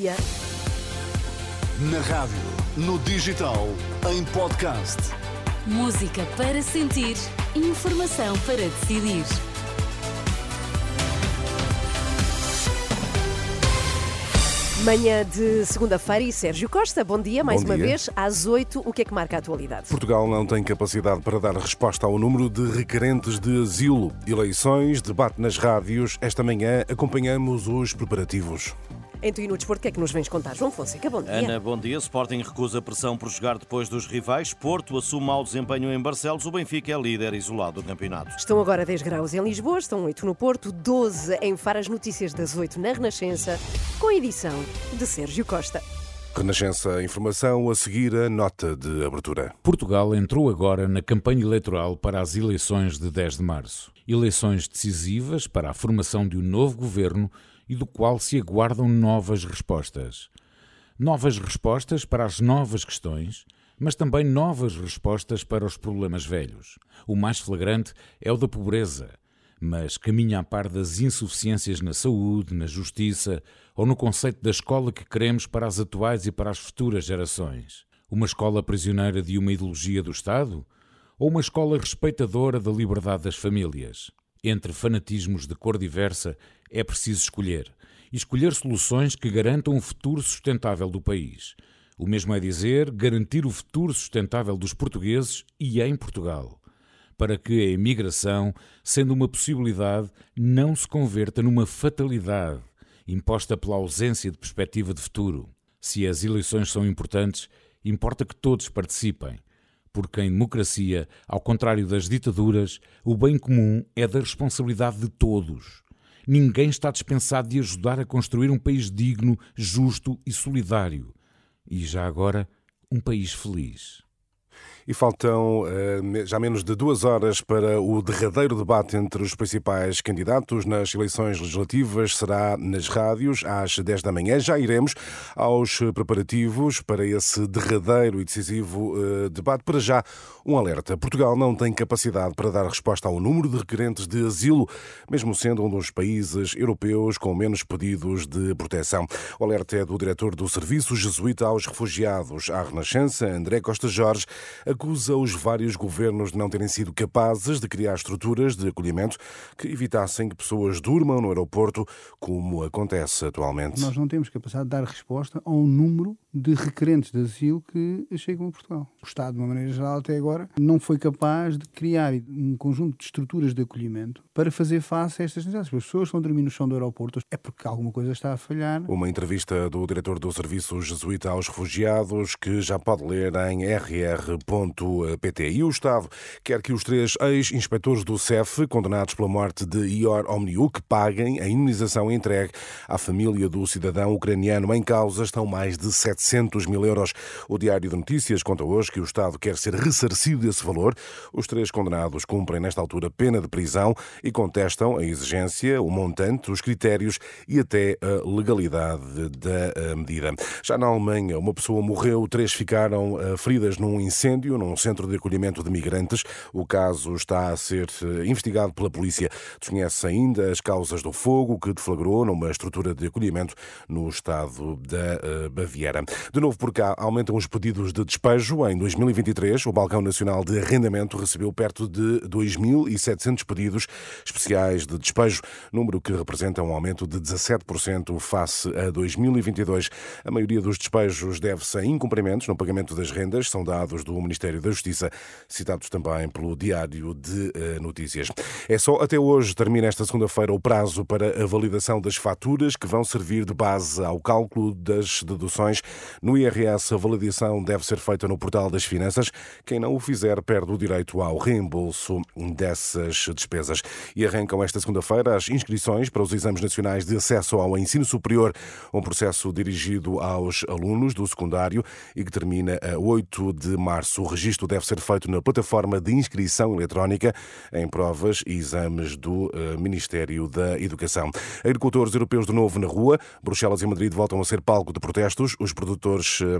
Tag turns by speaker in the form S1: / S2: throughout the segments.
S1: dia.
S2: Na rádio, no digital, em podcast.
S3: Música para sentir, informação para decidir.
S1: Manhã de segunda-feira e Sérgio Costa, bom dia mais
S4: Bom
S1: uma
S4: dia.
S1: vez, às 8, o que é que marca a atualidade?
S4: Portugal não tem capacidade para dar resposta ao número de requerentes de asilo. Eleições, debate nas rádios. Esta manhã acompanhamos os preparativos.
S1: Em Tu e no Desporto, o que é que nos vens contar? João Fonseca, bom dia.
S5: Ana, bom dia. Sporting recusa pressão por jogar depois dos rivais. Porto assume mau desempenho em Barcelos. O Benfica é líder isolado do campeonato.
S1: Estão agora 10 graus em Lisboa, estão 8 no Porto, 12 em Faro, as notícias das 8 na Renascença, com a edição de Sérgio Costa.
S4: Renascença Informação, a seguir a nota de abertura.
S6: Portugal entrou agora na campanha eleitoral para as eleições de 10 de março. Eleições decisivas para a formação de um novo governo e do qual se aguardam novas respostas. Novas respostas para as novas questões, mas também novas respostas para os problemas velhos. O mais flagrante é o da pobreza, mas caminha a par das insuficiências na saúde, na justiça ou no conceito da escola que queremos para as atuais e para as futuras gerações. Uma escola prisioneira de uma ideologia do Estado? Ou uma escola respeitadora da liberdade das famílias? Entre fanatismos de cor diversa é preciso escolher. E escolher soluções que garantam o futuro sustentável do país. O mesmo é dizer, garantir o futuro sustentável dos portugueses e em Portugal para que a imigração, sendo uma possibilidade, não se converta numa fatalidade imposta pela ausência de perspectiva de futuro. Se as eleições são importantes, importa que todos participem, porque em democracia, ao contrário das ditaduras, o bem comum é da responsabilidade de todos. Ninguém está dispensado de ajudar a construir um país digno, justo e solidário. E já agora, um país feliz.
S4: E faltam eh, já menos de duas horas para o derradeiro debate entre os principais candidatos nas eleições legislativas. Será nas rádios às 10 da manhã. Já iremos aos preparativos para esse derradeiro e decisivo eh, debate. Para já, um alerta. Portugal não tem capacidade para dar resposta ao número de requerentes de asilo, mesmo sendo um dos países europeus com menos pedidos de proteção. O alerta é do diretor do Serviço Jesuíta aos Refugiados à Renascença, André Costa Jorge, acusa os vários governos de não terem sido capazes de criar estruturas de acolhimento que evitassem que pessoas durmam no aeroporto, como acontece atualmente.
S7: Nós não temos capacidade de dar resposta ao número de requerentes de asilo que chegam a Portugal. O Estado, de uma maneira geral, até agora, não foi capaz de criar um conjunto de estruturas de acolhimento para fazer face a estas necessidades. As pessoas estão a dormir no chão do aeroporto é porque alguma coisa está a falhar.
S4: Uma entrevista do diretor do Serviço Jesuíta aos Refugiados que já pode ler em rr.pt. E o Estado quer que os três ex-inspectores do CEF, condenados pela morte de Ior Omniuk, paguem a indemnização entregue à família do cidadão ucraniano. Em causa estão mais de 700 mil euros. O Diário de Notícias conta hoje que o Estado quer ser ressarcido desse valor. Os três condenados cumprem, nesta altura, pena de prisão e contestam a exigência, o montante, os critérios e até a legalidade da eh, medida. Já na Alemanha, uma pessoa morreu, três ficaram eh, feridas num incêndio num centro de acolhimento de migrantes. O caso está a ser eh, investigado pela polícia. Desconhece ainda as causas do fogo que deflagrou numa estrutura de acolhimento no estado da Baviera. De novo por cá, aumentam os pedidos de despejo. Em 2023, o Balcão Nacional de Arrendamento recebeu perto de 2.700 pedidos especiais de despejo, número que representa um aumento de 17% face a 2022. A maioria dos despejos deve-se a incumprimentos no pagamento das rendas, são dados do Ministério da Justiça, citados também pelo Diário de eh, Notícias. É só até hoje, termina esta segunda-feira, o prazo para a validação das faturas que vão servir de base ao cálculo das deduções. No IRS, a validação deve ser feita no portal das finanças. Quem não o fizer perde o direito ao reembolso dessas despesas. E arrancam esta segunda-feira as inscrições para os exames nacionais de acesso ao ensino superior, um processo dirigido aos alunos do secundário e que termina a 8 de março. O registro deve ser feito na plataforma de inscrição eletrónica em provas e exames do eh, Ministério da Educação. Agricultores europeus de novo na rua. Bruxelas e Madrid voltam a ser palco de protestos. Os produtores eh,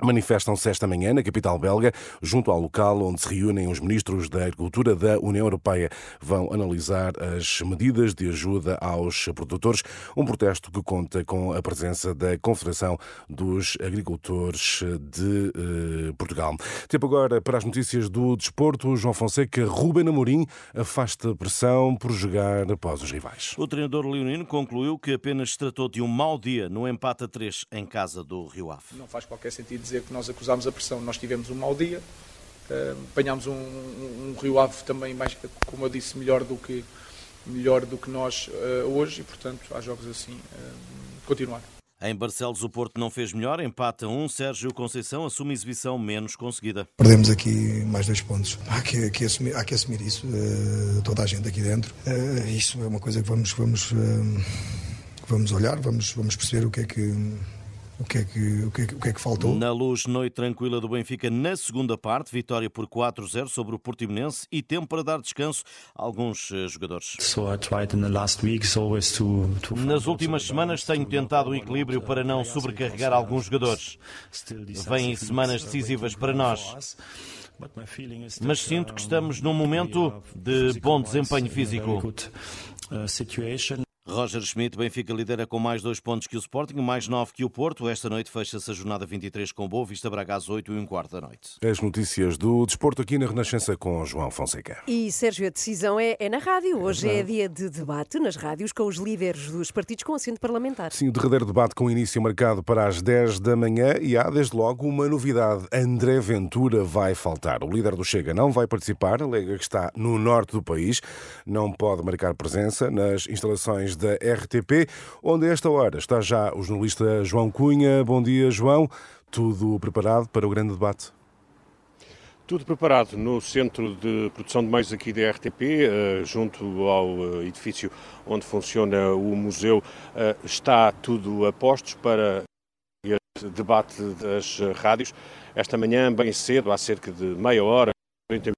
S4: manifestam-se esta manhã na capital belga, junto ao local onde se reúnem os ministros da Agricultura da União Europeia. Vão analisar as medidas de ajuda aos produtores, um protesto que conta com a presença da Confederação dos Agricultores de eh, Portugal. Tempo agora para as notícias do desporto. João Fonseca, Ruben Amorim afasta pressão por jogar após os rivais.
S5: O treinador leonino concluiu que apenas se tratou de um mau dia no empate a 3 em casa do Rio Ave.
S8: Não faz qualquer sentido dizer que nós acusámos a pressão. Nós tivemos um mau dia, apanhámos um, um, um, Rio Ave também, mais, como eu disse, melhor do que, melhor do que nós uh, hoje e, portanto, há jogos assim, uh, continuar.
S5: Em Barcelos, o Porto não fez melhor, empata um. Sérgio Conceição assume exibição menos conseguida.
S9: Perdemos aqui mais dois pontos. Há que, há que, assumir, há que assumir, isso, uh, toda a gente aqui dentro. Uh, isso é uma coisa que vamos, vamos, uh, vamos olhar, vamos, vamos perceber o que é que o que, é que, o, que é que, o que é que faltou?
S5: Na luz, noite tranquila do Benfica na segunda parte, vitória por 4-0 sobre o Portimonense e tempo para dar descanso a alguns eh, jogadores. Nas últimas semanas tenho tentado o equilíbrio para não sobrecarregar alguns jogadores. Vêm semanas decisivas para nós. Mas sinto que estamos num momento de bom desempenho físico. Roger Schmidt, Benfica lidera com mais dois pontos que o Sporting, mais nove que o Porto. Esta noite fecha-se a jornada 23 com Boa Vista Braga às 8 e um quarto da noite.
S4: As notícias do desporto aqui na Renascença com João Fonseca.
S1: E Sérgio, a decisão é, é na rádio. Hoje é, é dia de debate nas rádios com os líderes dos partidos com assento parlamentar.
S4: Sim, o derradeiro debate com início marcado para as 10 da manhã e há desde logo uma novidade. André Ventura vai faltar. O líder do Chega não vai participar, alega que está no norte do país, não pode marcar presença nas instalações da RTP, onde a esta hora está já o jornalista João Cunha. Bom dia, João. Tudo preparado para o grande debate?
S10: Tudo preparado no centro de produção de meios aqui da RTP, eh, junto ao eh, edifício onde funciona o museu. Eh, está tudo a postos para este debate das rádios. Esta manhã, bem cedo, há cerca de meia hora, 30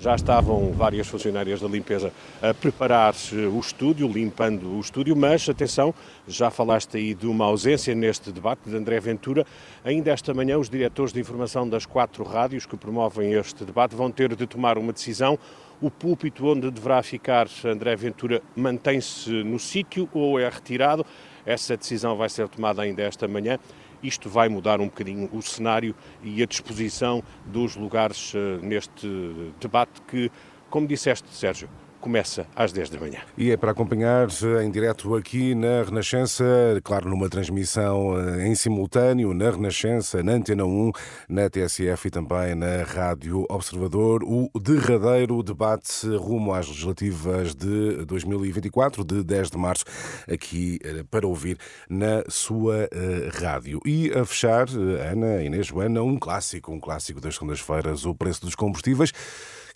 S10: já estavam várias funcionárias da limpeza a preparar o estúdio, limpando o estúdio, mas atenção, já falaste aí de uma ausência neste debate de André Ventura. Ainda esta manhã, os diretores de informação das quatro rádios que promovem este debate vão ter de tomar uma decisão. O púlpito onde deverá ficar André Ventura mantém-se no sítio ou é retirado? Essa decisão vai ser tomada ainda esta manhã isto vai mudar um bocadinho o cenário e a disposição dos lugares uh, neste debate que, como disseste, Sérgio, começa às 10 da manhã.
S4: E é para acompanhar em direto aqui na Renascença, claro, numa transmissão eh, em simultâneo na Renascença, na Antena 1, na TSF e também na Rádio Observador, o derradeiro debate rumo às legislativas de 2024, de 10 de março, aqui eh, para ouvir na sua eh, rádio. E a fechar, Ana, Inês, Joana, um clássico, um clássico das segundas-feiras, o preço dos combustíveis.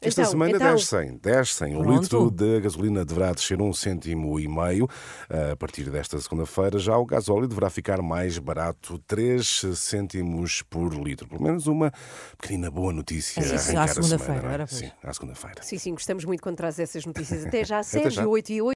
S4: Esta então, semana então... descem, descem. O litro de gasolina deverá descer um cêntimo e meio. A partir desta segunda-feira, já o gasóleo deverá ficar mais barato, 3 cêntimos por litro. Pelo menos uma pequenina boa notícia.
S1: Sim, sim, à segunda-feira.
S4: É? Sim, à segunda-feira.
S1: Sim, sim, gostamos muito quando traz essas notícias. Até já, Sérgio, Até já. 8 e 8.